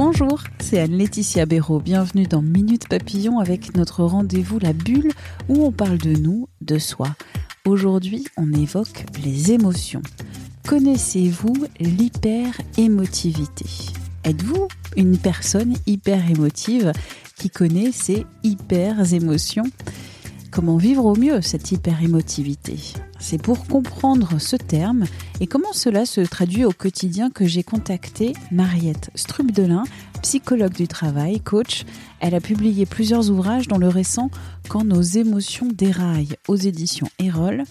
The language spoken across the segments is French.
Bonjour, c'est Anne-Laetitia Béraud. Bienvenue dans Minute Papillon avec notre rendez-vous La Bulle où on parle de nous, de soi. Aujourd'hui, on évoque les émotions. Connaissez-vous l'hyper-émotivité? Êtes-vous une personne hyper émotive qui connaît ses hyper émotions Comment vivre au mieux cette hyper émotivité C'est pour comprendre ce terme et comment cela se traduit au quotidien que j'ai contacté Mariette Strubdelin, psychologue du travail, coach. Elle a publié plusieurs ouvrages dont le récent Quand nos émotions déraillent aux éditions Erol.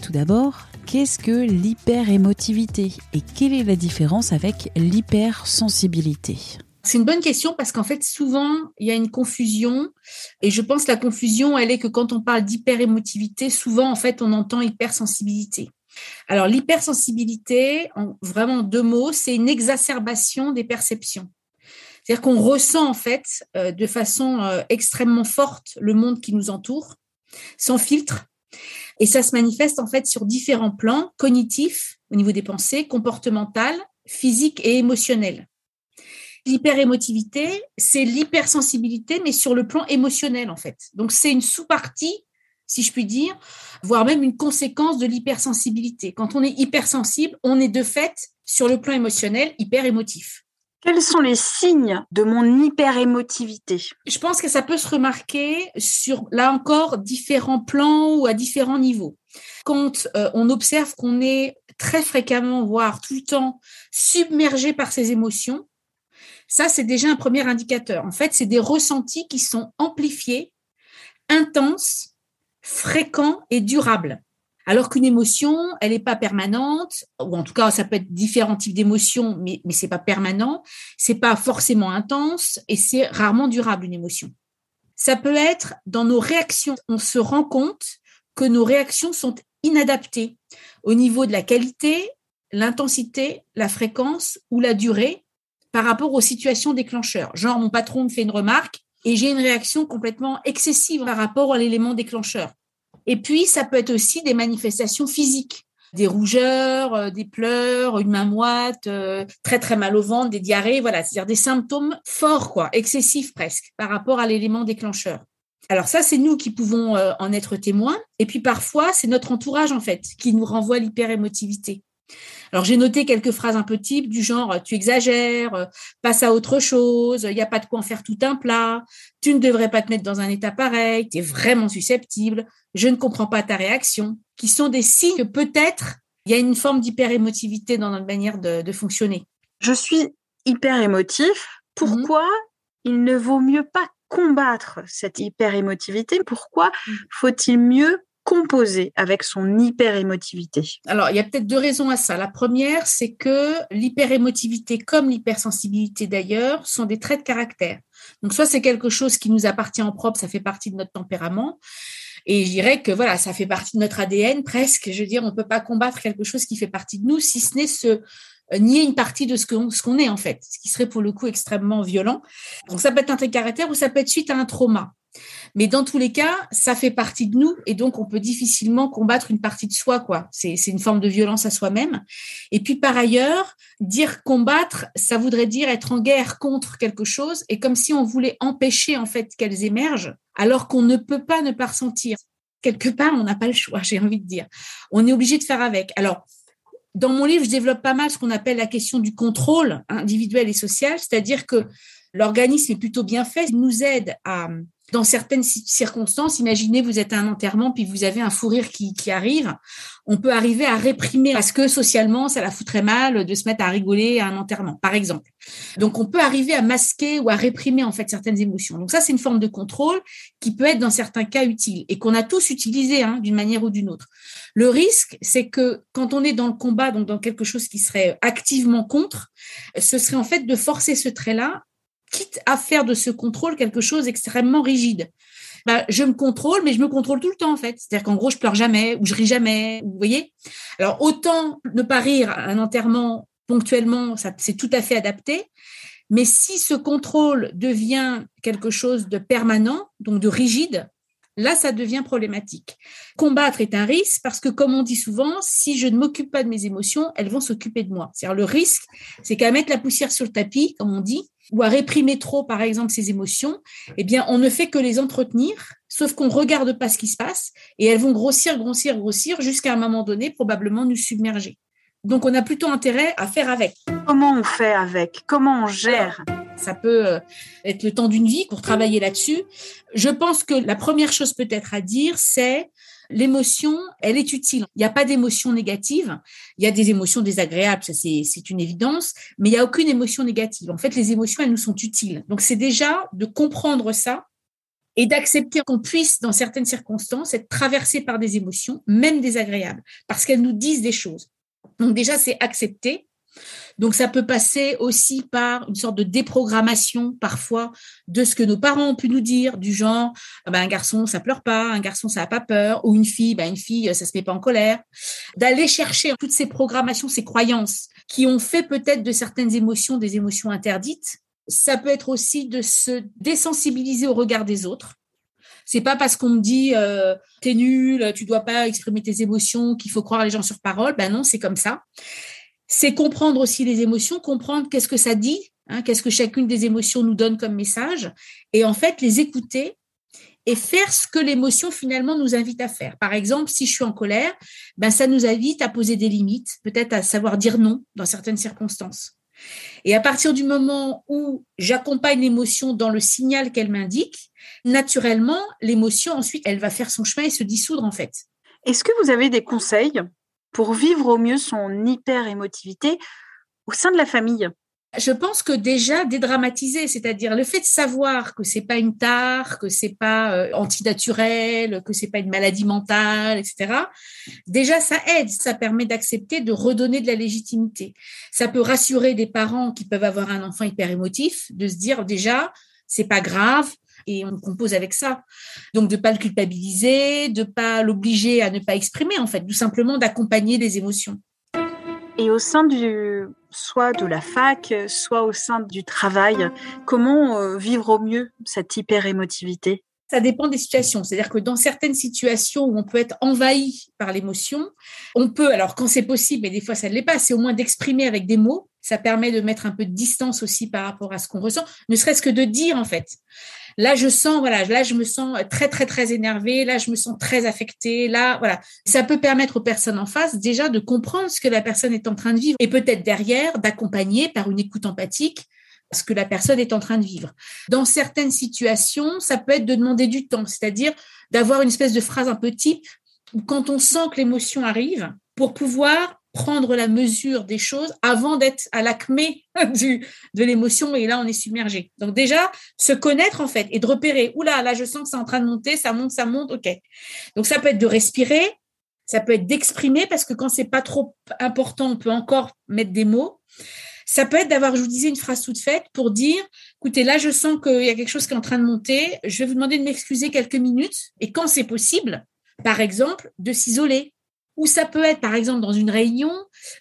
Tout d'abord, qu'est-ce que l'hyper-émotivité? Et quelle est la différence avec l'hypersensibilité? C'est une bonne question parce qu'en fait, souvent, il y a une confusion. Et je pense que la confusion, elle est que quand on parle d'hyper-émotivité, souvent, en fait, on entend hypersensibilité. Alors, l'hypersensibilité, en vraiment deux mots, c'est une exacerbation des perceptions. C'est-à-dire qu'on ressent, en fait, euh, de façon euh, extrêmement forte le monde qui nous entoure, sans filtre, et ça se manifeste en fait sur différents plans cognitifs au niveau des pensées, comportementales, physiques et émotionnelles. L'hyperémotivité, c'est l'hypersensibilité, mais sur le plan émotionnel en fait. Donc c'est une sous-partie, si je puis dire, voire même une conséquence de l'hypersensibilité. Quand on est hypersensible, on est de fait sur le plan émotionnel hyper émotif. Quels sont les signes de mon hyper-émotivité? Je pense que ça peut se remarquer sur, là encore, différents plans ou à différents niveaux. Quand euh, on observe qu'on est très fréquemment, voire tout le temps, submergé par ses émotions, ça, c'est déjà un premier indicateur. En fait, c'est des ressentis qui sont amplifiés, intenses, fréquents et durables. Alors qu'une émotion, elle n'est pas permanente, ou en tout cas, ça peut être différents types d'émotions, mais, mais c'est pas permanent, c'est pas forcément intense et c'est rarement durable une émotion. Ça peut être dans nos réactions. On se rend compte que nos réactions sont inadaptées au niveau de la qualité, l'intensité, la fréquence ou la durée par rapport aux situations déclencheurs. Genre, mon patron me fait une remarque et j'ai une réaction complètement excessive par rapport à l'élément déclencheur. Et puis, ça peut être aussi des manifestations physiques, des rougeurs, euh, des pleurs, une main moite, euh, très très mal au ventre, des diarrhées, voilà, c'est-à-dire des symptômes forts, quoi, excessifs presque, par rapport à l'élément déclencheur. Alors ça, c'est nous qui pouvons euh, en être témoins. Et puis parfois, c'est notre entourage, en fait, qui nous renvoie l'hyperémotivité. Alors j'ai noté quelques phrases un peu types du genre tu exagères, passe à autre chose, il n'y a pas de quoi en faire tout un plat, tu ne devrais pas te mettre dans un état pareil, tu es vraiment susceptible, je ne comprends pas ta réaction, qui sont des signes que peut-être il y a une forme d'hyper-émotivité dans notre manière de, fonctionner. Je suis hyper émotif. Pourquoi il ne vaut mieux pas combattre cette hyper-émotivité? Pourquoi mmh. faut-il mieux composer avec son hyper-émotivité Alors, il y a peut-être deux raisons à ça. La première, c'est que l'hyper-émotivité, comme l'hypersensibilité d'ailleurs, sont des traits de caractère. Donc, soit c'est quelque chose qui nous appartient en propre, ça fait partie de notre tempérament, et je dirais que voilà, ça fait partie de notre ADN presque. Je veux dire, on ne peut pas combattre quelque chose qui fait partie de nous, si ce n'est se euh, nier une partie de ce qu'on ce qu'on est en fait, ce qui serait pour le coup extrêmement violent. Donc ça peut être un trait de caractère ou ça peut être suite à un trauma. Mais dans tous les cas, ça fait partie de nous et donc on peut difficilement combattre une partie de soi, quoi. C'est une forme de violence à soi-même. Et puis par ailleurs, dire combattre, ça voudrait dire être en guerre contre quelque chose et comme si on voulait empêcher en fait qu'elles émergent, alors qu'on ne peut pas ne pas ressentir. Quelque part, on n'a pas le choix, j'ai envie de dire. On est obligé de faire avec. Alors, dans mon livre, je développe pas mal ce qu'on appelle la question du contrôle individuel et social, c'est-à-dire que l'organisme est plutôt bien fait, il nous aide à dans certaines circonstances, imaginez, vous êtes à un enterrement, puis vous avez un fou rire qui, arrive, on peut arriver à réprimer parce que socialement, ça la foutrait mal de se mettre à rigoler à un enterrement, par exemple. Donc, on peut arriver à masquer ou à réprimer, en fait, certaines émotions. Donc, ça, c'est une forme de contrôle qui peut être, dans certains cas, utile et qu'on a tous utilisé hein, d'une manière ou d'une autre. Le risque, c'est que quand on est dans le combat, donc dans quelque chose qui serait activement contre, ce serait en fait de forcer ce trait-là, quitte à faire de ce contrôle quelque chose d'extrêmement rigide. Bah, je me contrôle, mais je me contrôle tout le temps en fait. C'est-à-dire qu'en gros, je pleure jamais ou je ris jamais. Vous voyez Alors autant ne pas rire un enterrement ponctuellement, ça c'est tout à fait adapté. Mais si ce contrôle devient quelque chose de permanent, donc de rigide, là, ça devient problématique. Combattre est un risque parce que, comme on dit souvent, si je ne m'occupe pas de mes émotions, elles vont s'occuper de moi. C'est-à-dire le risque, c'est qu'à mettre la poussière sur le tapis, comme on dit, ou à réprimer trop, par exemple, ses émotions, eh bien, on ne fait que les entretenir, sauf qu'on ne regarde pas ce qui se passe, et elles vont grossir, grossir, grossir, jusqu'à un moment donné, probablement nous submerger. Donc, on a plutôt intérêt à faire avec. Comment on fait avec? Comment on gère? Ça peut euh, être le temps d'une vie pour travailler là-dessus. Je pense que la première chose peut-être à dire, c'est l'émotion, elle est utile. Il n'y a pas d'émotion négative. Il y a des émotions désagréables, ça c'est une évidence, mais il n'y a aucune émotion négative. En fait, les émotions, elles nous sont utiles. Donc, c'est déjà de comprendre ça et d'accepter qu'on puisse, dans certaines circonstances, être traversé par des émotions, même désagréables, parce qu'elles nous disent des choses. Donc déjà, c'est accepter. Donc ça peut passer aussi par une sorte de déprogrammation parfois de ce que nos parents ont pu nous dire, du genre ah ben, un garçon ça pleure pas, un garçon ça a pas peur, ou une fille, ben, une fille ça se met pas en colère. D'aller chercher toutes ces programmations, ces croyances qui ont fait peut-être de certaines émotions des émotions interdites. Ça peut être aussi de se désensibiliser au regard des autres. C'est pas parce qu'on me dit euh, t'es nul, tu dois pas exprimer tes émotions qu'il faut croire les gens sur parole. Ben non, c'est comme ça c'est comprendre aussi les émotions, comprendre qu'est-ce que ça dit, hein, qu'est-ce que chacune des émotions nous donne comme message, et en fait les écouter et faire ce que l'émotion finalement nous invite à faire. Par exemple, si je suis en colère, ben ça nous invite à poser des limites, peut-être à savoir dire non dans certaines circonstances. Et à partir du moment où j'accompagne l'émotion dans le signal qu'elle m'indique, naturellement, l'émotion ensuite, elle va faire son chemin et se dissoudre en fait. Est-ce que vous avez des conseils pour vivre au mieux son hyper-émotivité au sein de la famille je pense que déjà dédramatiser, c'est-à-dire le fait de savoir que c'est pas une tare, que c'est pas euh, antinaturel, que c'est pas une maladie mentale, etc. Déjà, ça aide, ça permet d'accepter, de redonner de la légitimité. Ça peut rassurer des parents qui peuvent avoir un enfant hyper émotif, de se dire déjà, c'est pas grave, et on compose avec ça. Donc de pas le culpabiliser, de pas l'obliger à ne pas exprimer en fait, tout simplement d'accompagner les émotions. Et au sein du soit de la fac, soit au sein du travail, comment euh, vivre au mieux cette hyper émotivité ça dépend des situations. C'est-à-dire que dans certaines situations où on peut être envahi par l'émotion, on peut, alors quand c'est possible, mais des fois ça ne l'est pas, c'est au moins d'exprimer avec des mots. Ça permet de mettre un peu de distance aussi par rapport à ce qu'on ressent, ne serait-ce que de dire en fait. Là, je sens, voilà, là, je me sens très, très, très énervée. Là, je me sens très affectée. Là, voilà. Ça peut permettre aux personnes en face déjà de comprendre ce que la personne est en train de vivre et peut-être derrière d'accompagner par une écoute empathique ce que la personne est en train de vivre. Dans certaines situations, ça peut être de demander du temps, c'est-à-dire d'avoir une espèce de phrase un peu type quand on sent que l'émotion arrive, pour pouvoir prendre la mesure des choses avant d'être à l'acmé de l'émotion et là on est submergé. Donc déjà se connaître en fait et de repérer oula là je sens que c'est en train de monter, ça monte, ça monte, ok. Donc ça peut être de respirer, ça peut être d'exprimer parce que quand c'est pas trop important on peut encore mettre des mots. Ça peut être d'avoir, je vous disais, une phrase toute faite pour dire, écoutez, là, je sens qu'il y a quelque chose qui est en train de monter. Je vais vous demander de m'excuser quelques minutes. Et quand c'est possible, par exemple, de s'isoler, ou ça peut être, par exemple, dans une réunion,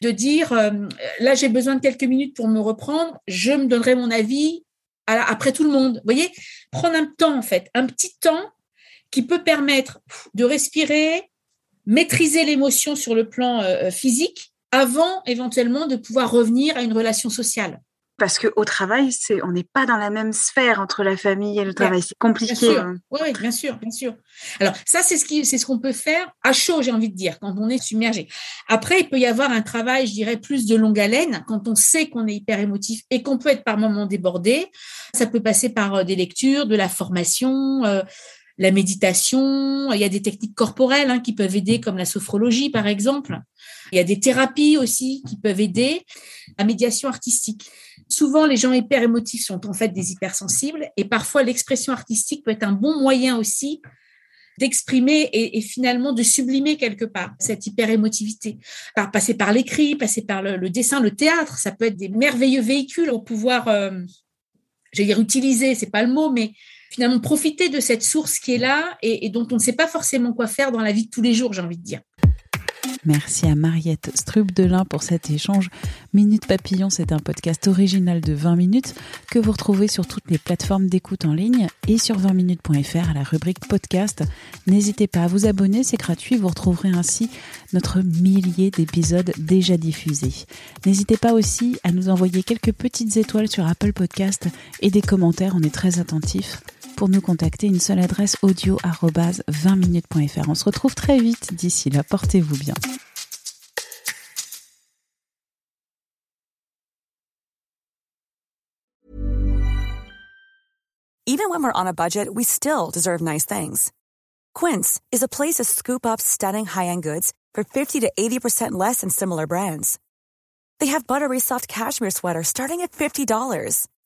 de dire, euh, là, j'ai besoin de quelques minutes pour me reprendre, je me donnerai mon avis après tout le monde. Vous voyez, prendre un temps, en fait, un petit temps qui peut permettre de respirer, maîtriser l'émotion sur le plan euh, physique, avant éventuellement de pouvoir revenir à une relation sociale parce qu'au travail, c'est, on n'est pas dans la même sphère entre la famille et le travail. C'est compliqué. Hein. Oui, bien sûr, bien sûr. Alors, ça, c'est ce, qui, c'est ce qu'on peut faire à chaud, j'ai envie de dire, quand on est submergé. Après, il peut y avoir un travail, je dirais, plus de longue haleine, quand on sait qu'on est hyper émotif et qu'on peut être par moments débordé. Ça peut passer par euh, des lectures, de la formation. Euh, la méditation, il y a des techniques corporelles hein, qui peuvent aider, comme la sophrologie par exemple. Il y a des thérapies aussi qui peuvent aider, la médiation artistique. Souvent, les gens hyper émotifs sont en fait des hypersensibles et parfois l'expression artistique peut être un bon moyen aussi d'exprimer et, finalement de sublimer quelque part cette hyper-émotivité. Passer par l'écrit, passer par le, dessin, le théâtre, ça peut être des merveilleux véhicules pour pouvoir, euh, j'allais dire utiliser, c'est pas le mot, mais finalement profiter de cette source qui est là et dont on ne sait pas forcément quoi faire dans la vie de tous les jours, j'ai envie de dire. Merci à Mariette Strubdelin pour cet échange. Minute Papillon, c'est un podcast original de 20 minutes que vous retrouvez sur toutes les plateformes d'écoute en ligne et sur 20minutes.fr à la rubrique podcast. N'hésitez pas à vous abonner, c'est gratuit. Vous retrouverez ainsi notre millier d'épisodes déjà diffusés. N'hésitez pas aussi à nous envoyer quelques petites étoiles sur Apple Podcast et des commentaires, on est très attentifs pour nous contacter, une seule adresse audio 20minutes.fr. On se retrouve très vite d'ici là. Portez-vous bien. Even when we're on a budget, we still deserve nice things. Quince is a place to scoop up stunning high-end goods for 50 to 80% less than similar brands. They have buttery soft cashmere sweaters starting at $50,